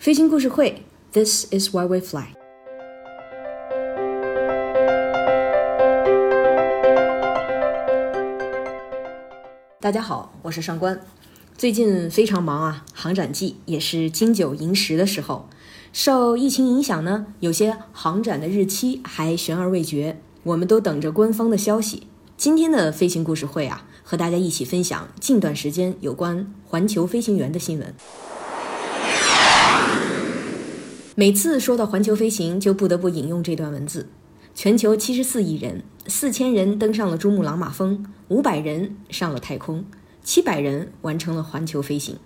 飞行故事会，This is why we fly。大家好，我是上官。最近非常忙啊，航展季也是金九银十的时候。受疫情影响呢，有些航展的日期还悬而未决，我们都等着官方的消息。今天的飞行故事会啊，和大家一起分享近段时间有关环球飞行员的新闻。每次说到环球飞行，就不得不引用这段文字：全球七十四亿人，四千人登上了珠穆朗玛峰，五百人上了太空，七百人完成了环球飞行。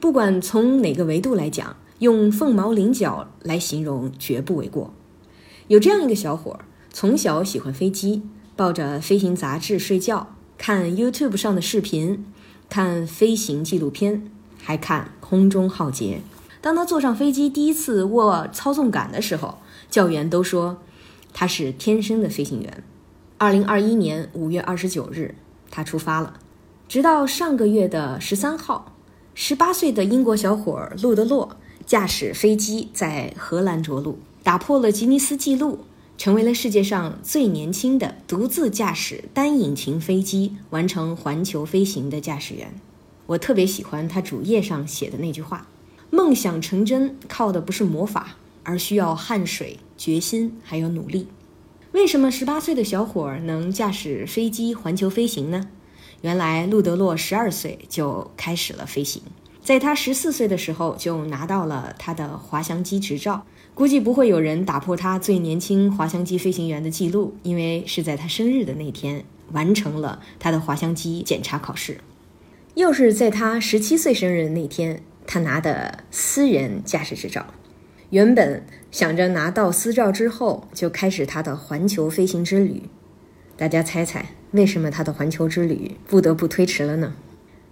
不管从哪个维度来讲，用凤毛麟角来形容绝不为过。有这样一个小伙儿，从小喜欢飞机。抱着飞行杂志睡觉，看 YouTube 上的视频，看飞行纪录片，还看《空中浩劫》。当他坐上飞机第一次握操纵杆的时候，教员都说他是天生的飞行员。二零二一年五月二十九日，他出发了。直到上个月的十三号，十八岁的英国小伙路德洛驾驶飞机在荷兰着陆，打破了吉尼斯纪录。成为了世界上最年轻的独自驾驶单引擎飞机完成环球飞行的驾驶员。我特别喜欢他主页上写的那句话：“梦想成真靠的不是魔法，而需要汗水、决心还有努力。”为什么十八岁的小伙儿能驾驶飞机环球飞行呢？原来路德洛十二岁就开始了飞行，在他十四岁的时候就拿到了他的滑翔机执照。估计不会有人打破他最年轻滑翔机飞行员的记录，因为是在他生日的那天完成了他的滑翔机检查考试。又是在他十七岁生日那天，他拿的私人驾驶执照。原本想着拿到私照之后就开始他的环球飞行之旅，大家猜猜为什么他的环球之旅不得不推迟了呢？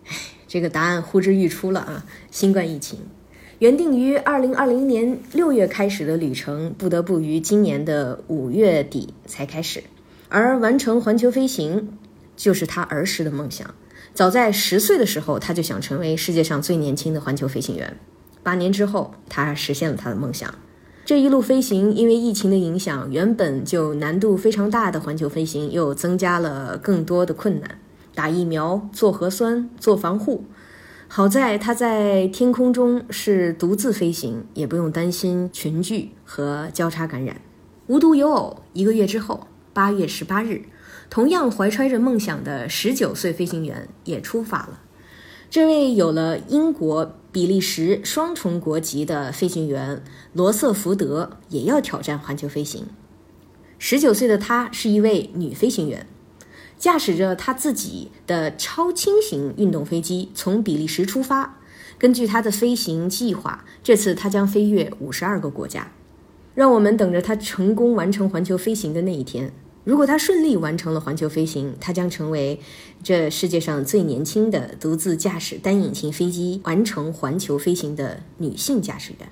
唉，这个答案呼之欲出了啊！新冠疫情。原定于二零二零年六月开始的旅程，不得不于今年的五月底才开始。而完成环球飞行，就是他儿时的梦想。早在十岁的时候，他就想成为世界上最年轻的环球飞行员。八年之后，他实现了他的梦想。这一路飞行，因为疫情的影响，原本就难度非常大的环球飞行，又增加了更多的困难：打疫苗、做核酸、做防护。好在他在天空中是独自飞行，也不用担心群聚和交叉感染。无独有偶，一个月之后，八月十八日，同样怀揣着梦想的十九岁飞行员也出发了。这位有了英国、比利时双重国籍的飞行员罗瑟福德也要挑战环球飞行。十九岁的她是一位女飞行员。驾驶着他自己的超轻型运动飞机从比利时出发。根据他的飞行计划，这次他将飞越五十二个国家。让我们等着他成功完成环球飞行的那一天。如果他顺利完成了环球飞行，他将成为这世界上最年轻的独自驾驶单引擎飞机完成环球飞行的女性驾驶员。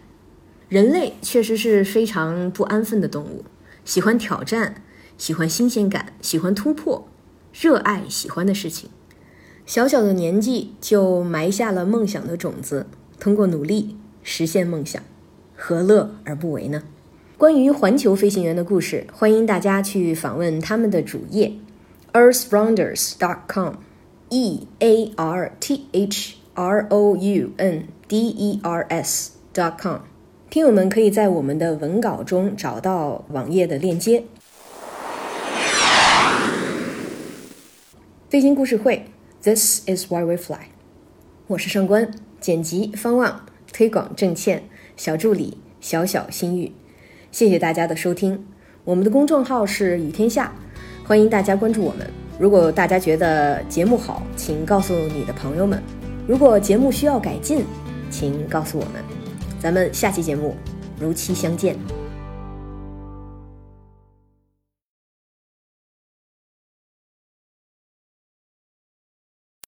人类确实是非常不安分的动物，喜欢挑战，喜欢新鲜感，喜欢突破。热爱喜欢的事情，小小的年纪就埋下了梦想的种子。通过努力实现梦想，何乐而不为呢？关于环球飞行员的故事，欢迎大家去访问他们的主页：earthrounders.com，e a r t h r o u n d e r s.com。听友们可以在我们的文稿中找到网页的链接。飞行故事会，This is why we fly。我是上官，剪辑方望，推广郑倩，小助理小小心玉。谢谢大家的收听。我们的公众号是雨天下，欢迎大家关注我们。如果大家觉得节目好，请告诉你的朋友们；如果节目需要改进，请告诉我们。咱们下期节目如期相见。